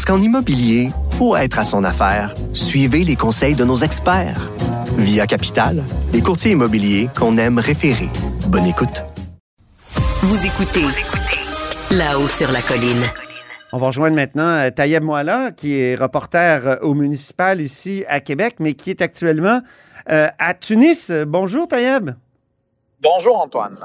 Parce qu'en immobilier, pour être à son affaire, suivez les conseils de nos experts. Via Capital, les courtiers immobiliers qu'on aime référer. Bonne écoute. Vous écoutez là-haut sur la colline. On va rejoindre maintenant euh, Tayeb Moala, qui est reporter euh, au municipal ici à Québec, mais qui est actuellement euh, à Tunis. Bonjour Tayeb. Bonjour Antoine.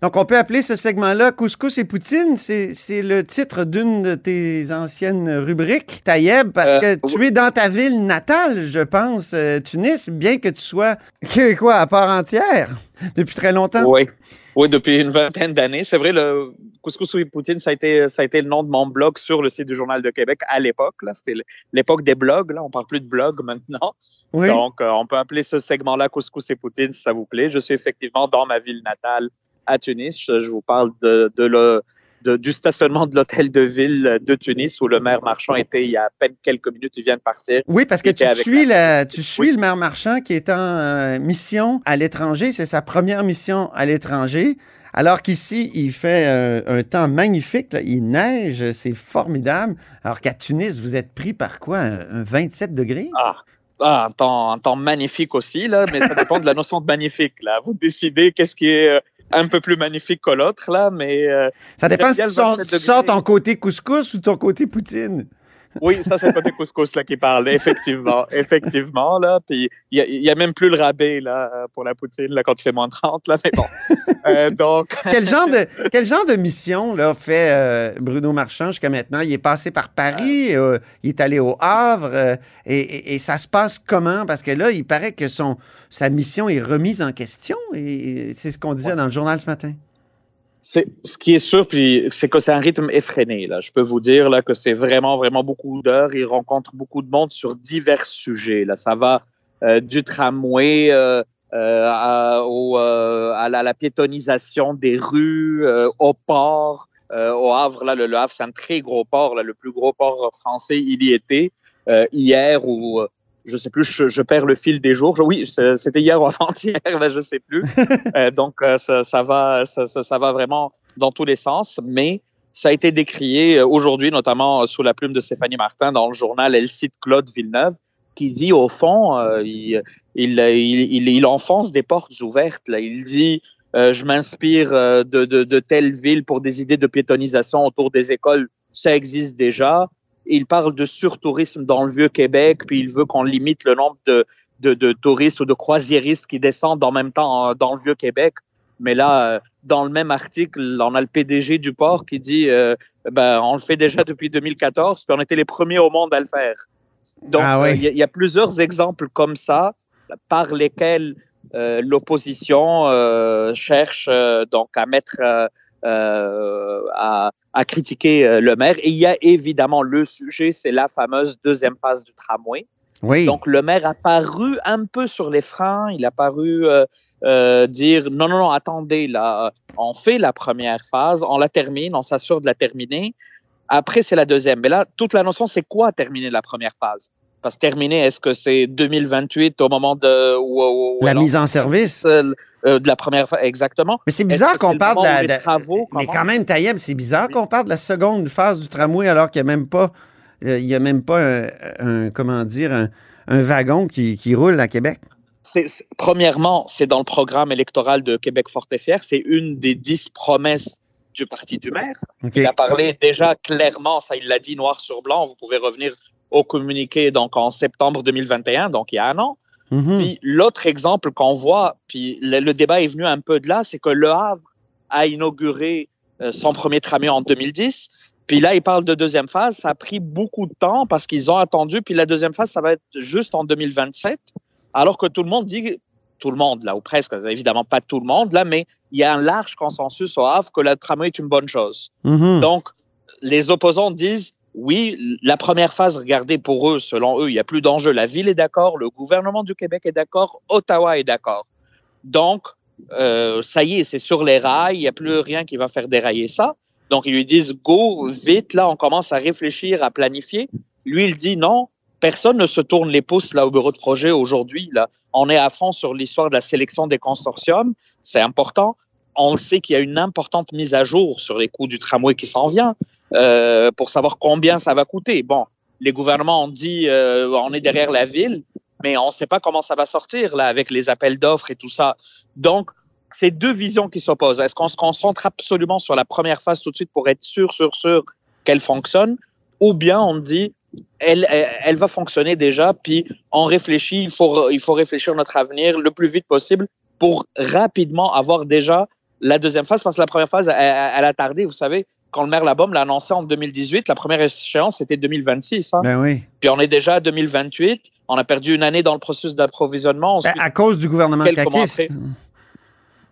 Donc, on peut appeler ce segment-là Couscous et Poutine. C'est le titre d'une de tes anciennes rubriques, Tayeb, parce Euh, que tu es dans ta ville natale, je pense, euh, Tunis, bien que tu sois quoi, à part entière depuis très longtemps. Oui. Oui, depuis une vingtaine d'années. C'est vrai, le Couscous et Poutine, ça a, été, ça a été le nom de mon blog sur le site du Journal de Québec à l'époque. C'était l'époque des blogs. Là. On parle plus de blog maintenant. Oui. Donc, euh, on peut appeler ce segment-là Couscous et Poutine si ça vous plaît. Je suis effectivement dans ma ville natale à Tunis. Je, vous parle de, de le, de- du stationnement de l'hôtel de ville de Tunis où le maire Marchand était il y a à peine quelques minutes. Il vient de partir. Oui, parce que tu suis, la- la, tu suis le maire Marchand qui est en euh, mission à l'étranger. C'est sa première mission à l'étranger. Alors qu'ici, il fait euh, un temps magnifique. là. Il neige, c'est formidable. Alors qu'à Tunis, vous êtes pris par quoi? Un, un 27 degrés? Ah, ah, un, temps, un temps magnifique aussi, là, mais ça dépend de la notion de magnifique. Là. Vous décidez qu'est-ce qui est euh, un peu plus magnifique que l'autre, là, mais euh, Ça dépend si tu sors, 27 tu sors ton côté couscous ou ton côté poutine. Oui, ça, c'est côté couscous là, qui parle, effectivement. effectivement, là. Puis il y a, même plus le rabais là, pour la poutine là, quand il fait moins 30, là, mais bon. Euh, donc, Quel genre de, quel genre de mission là, fait euh, Bruno Marchand jusqu'à maintenant? Il est passé par Paris, euh, il est allé au Havre, euh, et, et- et ça se passe comment? Parce que là, il paraît que son, sa mission est remise en question, et c'est ce qu'on disait dans le journal ce matin. C'est ce qui est sûr, puis c'est que c'est un rythme effréné. Là, je peux vous dire là que c'est vraiment vraiment beaucoup d'heures. Il rencontre beaucoup de monde sur divers sujets. Là, ça va euh, du tramway euh, euh, à, au, euh, à la, la piétonisation des rues, euh, au port, euh, au Havre. Là, le, le Havre, c'est un très gros port, là, le plus gros port français. Il y était hier ou je sais plus, je, je perds le fil des jours. Je- oui, c'était hier ou avant-hier, là, je sais plus. Euh, donc, euh, ça, ça va, ça, ça, ça va vraiment dans tous les sens, mais ça a été décrié euh, aujourd'hui, notamment euh, sous la plume de Stéphanie Martin dans le journal. Elle cite Claude Villeneuve, qui dit au fond, euh, il, il, il, il, enfonce des portes ouvertes. Là. Il dit euh, Je m'inspire de, de, de telle ville pour des idées de piétonisation autour des écoles. Ça existe déjà. Il parle de surtourisme dans le vieux Québec, puis il veut qu'on limite le nombre de, de, de touristes ou de croisiéristes qui descendent en même temps euh, dans le vieux Québec. Mais là, euh, dans le même article, on a le PDG du port qui dit euh, ben, on le fait déjà depuis 2014, puis on était les premiers au monde à le faire. Donc, Ah euh, il y, a- il y a plusieurs exemples comme ça par lesquels euh, l'opposition cherche donc à mettre euh, à, à critiquer euh, le maire. Et il y a évidemment le sujet, c'est la fameuse deuxième phase du tramway. Oui. Donc le maire a paru un peu sur les freins, il a paru euh, euh, dire non, non, non, attendez, là, on fait la première phase, on la termine, on s'assure de la terminer. Après, c'est la deuxième. Mais là, toute la notion, c'est quoi terminer la première phase? Parce que terminer, est-ce que c'est 2028 au moment de... Où, où- où la mise en service? euh, de la première phase, exactement. Mais c'est bizarre qu'on parle de les de- travaux mais quand même, Taïeb, c'est bizarre Oui. qu'on parle de la seconde phase du tramway alors qu'il n'y a même pas. euh, il y a même pas un, un- comment dire, un, un wagon qui, qui roule à Québec. Premièrement, c'est dans le programme électoral de Québec Fort et Fier. C'est une des dix promesses du parti du maire. Il a parlé déjà clairement, ça il l'a dit noir sur blanc. Vous pouvez revenir au communiqué donc en septembre 2021, donc il y a un an. Mhm. Puis l'autre exemple qu'on voit, puis le, le débat est venu un peu de là, c'est que Le Havre a inauguré euh, son premier tramway en 2010. Puis là, il parle de deuxième phase. Ça a pris beaucoup de temps parce qu'ils ont attendu. Puis la deuxième phase, ça va être juste en 2027. Alors que tout le monde dit, tout le monde là, ou presque, évidemment pas tout le monde là, mais il y a un large consensus au Havre que le tramway est une bonne chose. Mhm. Donc, les opposants disent oui, la première phase, regardez, pour eux, selon eux, il n'y a plus d'enjeu. La ville est d'accord, le gouvernement du Québec est d'accord, Ottawa est d'accord. Donc, euh, ça y est, c'est sur les rails, il n'y a plus rien qui va faire dérailler ça. Donc, ils lui disent, go, vite, là, on commence à réfléchir, à planifier. Lui, il dit, non, personne ne se tourne les pouces là au bureau de projet aujourd'hui. Là, on est à fond sur l'histoire de la sélection des consortiums. C'est important. On sait qu'il y a une importante mise à jour sur les coûts du tramway qui s'en vient euh, pour savoir combien ça va coûter. Bon, les gouvernements ont dit euh, on est derrière la ville, mais on ne sait pas comment ça va sortir là avec les appels d'offres et tout ça. Donc, c'est deux visions qui s'opposent. Est-ce qu'on se concentre absolument sur la première phase tout de suite pour être sûr, sûr, sûr qu'elle fonctionne, ou bien on dit elle, elle, va fonctionner déjà, puis on réfléchit, il faut, il faut réfléchir notre avenir le plus vite possible pour rapidement avoir déjà la deuxième phase, parce que la première phase, elle, elle a tardé. Vous savez, quand le maire Labaume l'a annoncé en 2018, la première échéance, c'était 2026. Hein? Ben oui. Puis on est déjà à 2028. On a perdu une année dans le processus d'approvisionnement. Ben, à cause du gouvernement caquiste.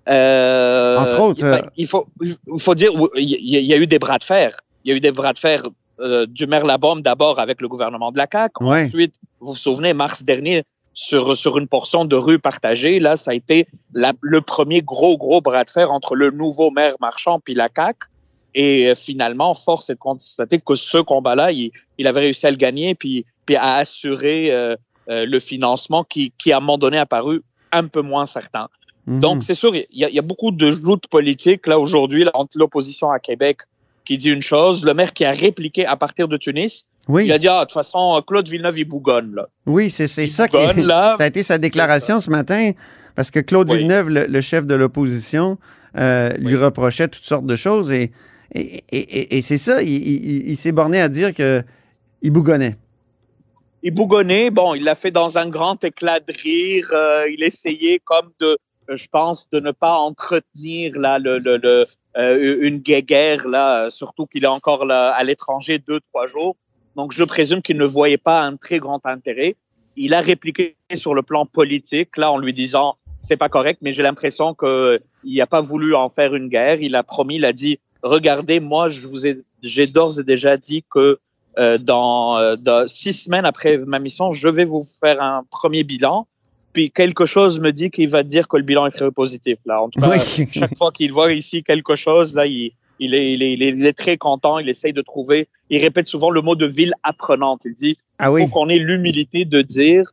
Euh, Entre autres. Il, euh, il, faut, il faut dire, il y, a eu des bras de fer. Il y a eu des bras de fer euh, du maire Labaume d'abord avec le gouvernement de la CAQ. Ouais. Ensuite, vous vous souvenez, mars dernier, sur, sur une portion de rue partagée, là, ça a été la, le premier gros, gros bras de fer entre le nouveau maire marchand puis la CAQ. Et euh, finalement, force est de constater que ce combat-là, il, il avait réussi à le gagner puis, puis à assurer euh, euh, le financement qui, qui, à un moment donné, a paru un peu moins certain. mhm. Donc, c'est sûr, il y, a, il y a beaucoup de joutes politiques là aujourd'hui entre l'opposition à Québec qui dit une chose, le maire qui a répliqué à partir de Tunis, oui, il a dit ah, de toute façon Claude Villeneuve il bougonne là. oui c'est ça qui bougonne, là. ça a été sa déclaration ce matin, parce que Claude Oui. Villeneuve, le, le chef de l'opposition, euh, lui reprochait toutes sortes de choses et, et, et- c'est ça, il, il- il s'est borné à dire que il bougonnait. Il bougonnait, bon, il l'a fait dans un grand éclat de rire, euh, il essayait comme de je pense de ne pas entretenir là le, le, le euh, une guéguerre là, surtout qu'il est encore là, à l'étranger deux trois jours. Donc je présume qu'il ne voyait pas un très grand intérêt. Il a répliqué sur le plan politique là en lui disant c'est pas correct, mais j'ai l'impression que il n'a pas voulu en faire une guerre. Il a promis, il a dit regardez moi je vous ai j'ai d'ores et déjà dit que euh, dans, euh, dans six semaines après ma mission, je vais vous faire un premier bilan. Puis quelque chose me dit qu'il va dire que le bilan est très positif. Là, en tout cas, Oui. chaque fois qu'il voit ici quelque chose, là, il, il, est, il, est, il, est, il est très content. Il essaye de trouver. Il répète souvent le mot de ville apprenante. Il dit Ah oui, faut qu'on ait l'humilité de dire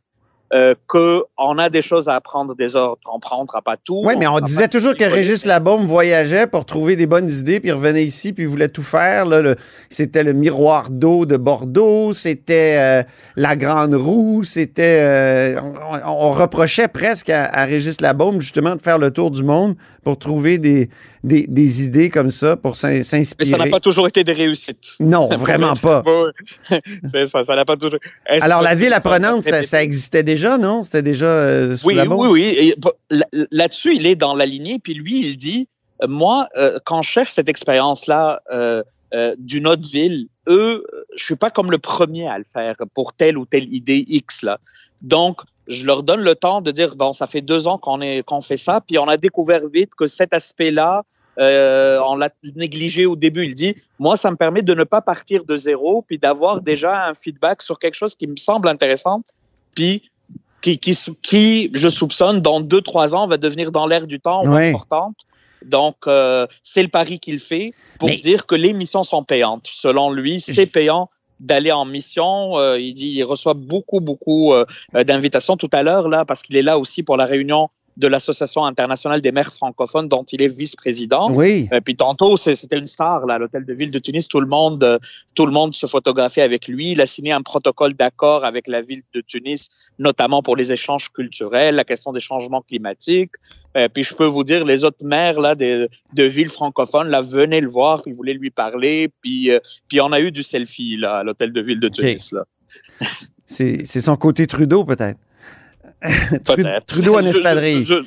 euh, qu'on a des choses à apprendre des autres. On prendra pas tout. oui, mais on disait toujours que Régis Labaume voyageait pour trouver des bonnes idées, puis il revenait ici, puis il voulait tout faire. là, le- C'était le miroir d'eau de Bordeaux, c'était euh, la grande roue, c'était... euh, on, reprochait presque à, à Régis Labaume, justement, de faire le tour du monde pour trouver des, des, des idées comme ça, pour s'in- Mais ça n'a s'inspirer. pas toujours été des réussites. Non, vraiment pas. Ça, ça n'a pas toujours. Est-ce Alors, la ville apprenante, ça, ça existait déjà, non? C'était déjà euh, sous Oui, Labaume? oui, oui. Là- Là-dessus, il est dans la lignée. Puis lui, il dit, euh, moi, euh, quand je cherche cette expérience-là d'une autre ville, eux, je suis pas comme le premier à le faire pour telle ou telle idée X là. Donc, je leur donne le temps de dire, bon, ça fait deux ans qu'on qu'on fait ça, puis on a découvert vite que cet aspect-là, euh, on l'a négligé au début. Il dit, moi, ça me permet de ne pas partir de zéro, puis d'avoir déjà un feedback sur quelque chose qui me semble intéressant, puis qui, qui, qui, je soupçonne, dans deux, trois ans, va devenir dans l'air du temps Ouais. importante. Donc, euh, c'est le pari qu'il fait pour Mais- dire que les missions sont payantes. Selon lui, c'est payant d'aller en mission. Euh, il dit, il reçoit beaucoup, beaucoup euh, euh, d'invitations tout à l'heure là, parce qu'il est là aussi pour la réunion de l'Association internationale des maires francophones dont il est vice-président. Oui. Euh, puis tantôt, c'était une star là, à l'hôtel de ville de Tunis. Tout le monde, euh, tout le monde se photographiait avec lui. Il a signé un protocole d'accord avec la ville de Tunis, notamment pour les échanges culturels, la question des changements climatiques. Euh, puis je peux vous dire, les autres maires là de, de villes francophones là venaient le voir, ils voulaient lui parler. Puis euh, puis on a eu du selfie là à l'hôtel de ville de Tunis là. C'est son côté Trudeau, peut-être. Peut-être. Trudeau en espadrille. je-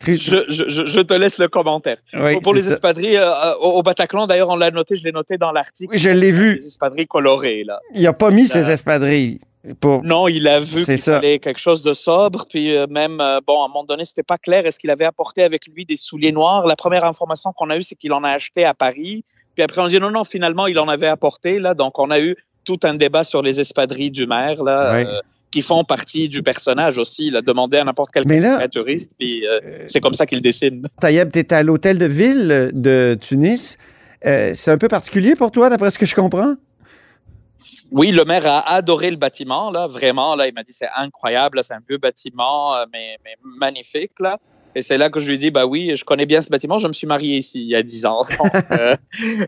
Tru- Je, je, je, je te laisse le commentaire. Oui, pour les ça. espadrilles, euh, au, au Bataclan, d'ailleurs, on l'a noté, je l'ai noté dans l'article. Oui, je l'ai vu. Les espadrilles colorées, là. Il n'a pas mis ses Euh, espadrilles. Pour... Non, il a vu C'est qu'il ça. fallait quelque chose de sobre, puis euh, même, euh, bon, à un moment donné, c'était pas clair, est-ce qu'il avait apporté avec lui des souliers noirs? La première information qu'on a eue, c'est qu'il en a acheté à Paris. Puis après, on dit non, non, finalement, il en avait apporté, là. Donc, on a eu tout un débat sur les espadrilles du maire, là, Ouais. euh, qui font partie du personnage aussi. Il a demandé à n'importe quel caricaturiste, puis euh, c'est comme ça qu'il dessine. Tayeb, tu à l'hôtel de ville de Tunis. Euh, c'est un peu particulier pour toi, d'après ce que je comprends? Oui, le maire a adoré le bâtiment, là, vraiment. Là, il m'a dit c'est incroyable, c'est un vieux bâtiment, euh, mais, mais magnifique, là. Et c'est là que je lui ai dit, bah oui, je connais bien ce bâtiment, je me suis marié ici il y a 10 ans. Euh,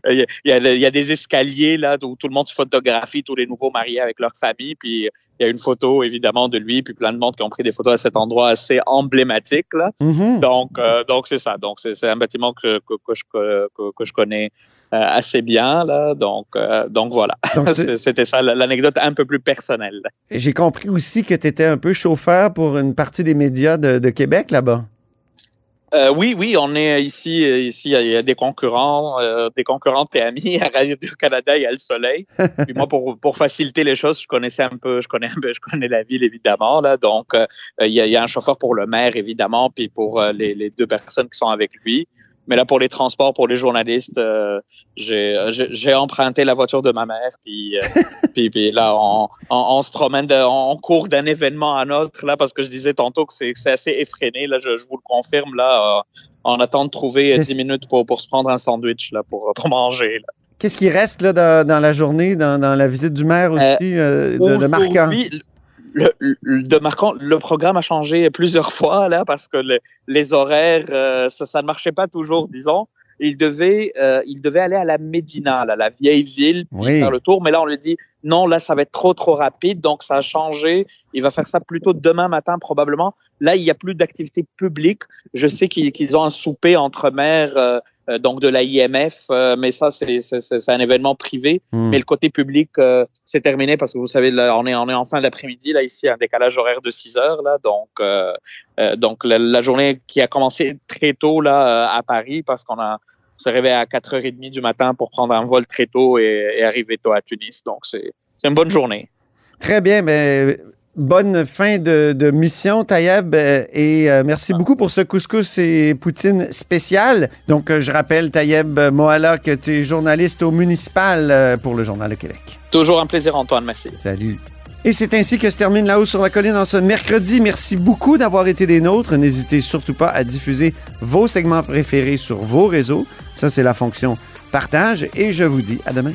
il, y a, il y des escaliers là où tout le monde se photographie, tous les nouveaux mariés avec leur famille. Puis il y a une photo évidemment de lui, puis plein de monde qui ont pris des photos à cet endroit assez emblématique là. Mhm. Donc, euh, donc c'est ça. Donc, c'est un bâtiment que, que, que je, que, que je connais euh, assez bien là. Donc, euh, donc voilà. C'était ça l'anecdote un peu plus personnelle. J'ai compris aussi que tu étais un peu chauffeur pour une partie des médias de, de Québec là-bas. Euh, oui, oui, on est ici. Ici, il y a des concurrents, euh, des concurrents amis à Radio Canada. Il y a le Soleil. Puis moi, pour pour faciliter les choses, je connaissais un peu, je connais un peu, je connais la ville évidemment là. Donc, euh, il y, a, il y a un chauffeur pour le maire évidemment, puis pour euh, les, les deux personnes qui sont avec lui. Mais là, pour les transports, pour les journalistes, euh, j'ai j'ai- j'ai emprunté la voiture de ma mère. Puis, euh, puis, puis là, on, on, on se promène, de, on court d'un événement à un autre là, parce que je disais tantôt que c'est c'est assez effréné. Là, je, je vous le confirme là. euh, on attend de trouver euh, Mais 10 minutes pour, pour se prendre un sandwich là, pour, pour manger. Là. Qu'est-ce qui reste là, dans, dans la journée, dans, dans la visite du maire aussi, euh, de, de marquant? Le, le- de marquant, le programme a changé plusieurs fois là parce que le- les horaires, euh, ça, ça ne marchait pas toujours, disons. Il devait, euh, il devait aller à la Médina, là, la vieille ville, Oui. faire le tour. Mais là, on lui dit non, là, ça va être trop, trop rapide. Donc, ça a changé. Il va faire ça plutôt demain matin, probablement. Là, il n'y a plus d'activité publique. Je sais qu'ils qu'ils ont un souper entre maires, euh, euh, donc de la IMF, euh, mais ça, c'est c'est- c'est- c'est un événement privé. Hmm. Mais le côté public, euh, c'est terminé parce que vous savez, là, on est, on est en fin d'après-midi, là, ici, un décalage horaire de 6 heures, là. Donc, euh, donc la, la journée qui a commencé très tôt, là, à Paris, parce qu'on a, on s'est réveillé à 4h30 du matin pour prendre un vol très tôt et, et arriver tôt à Tunis. Donc, c'est c'est une bonne journée. Très bien. Ben, bonne fin de, de mission, Tayeb. euh, Et euh, merci beaucoup pour ce couscous et poutine spécial. Donc, euh, je rappelle, Tayeb Mohala, que tu es journaliste au municipal pour le Journal de Québec. Toujours un plaisir, Antoine. Merci. Salut. Et c'est ainsi que se termine La Haut sur la colline en ce mercredi. Merci beaucoup d'avoir été des nôtres. N'hésitez surtout pas à diffuser vos segments préférés sur vos réseaux. Ça, c'est la fonction partage. Et je vous dis à demain.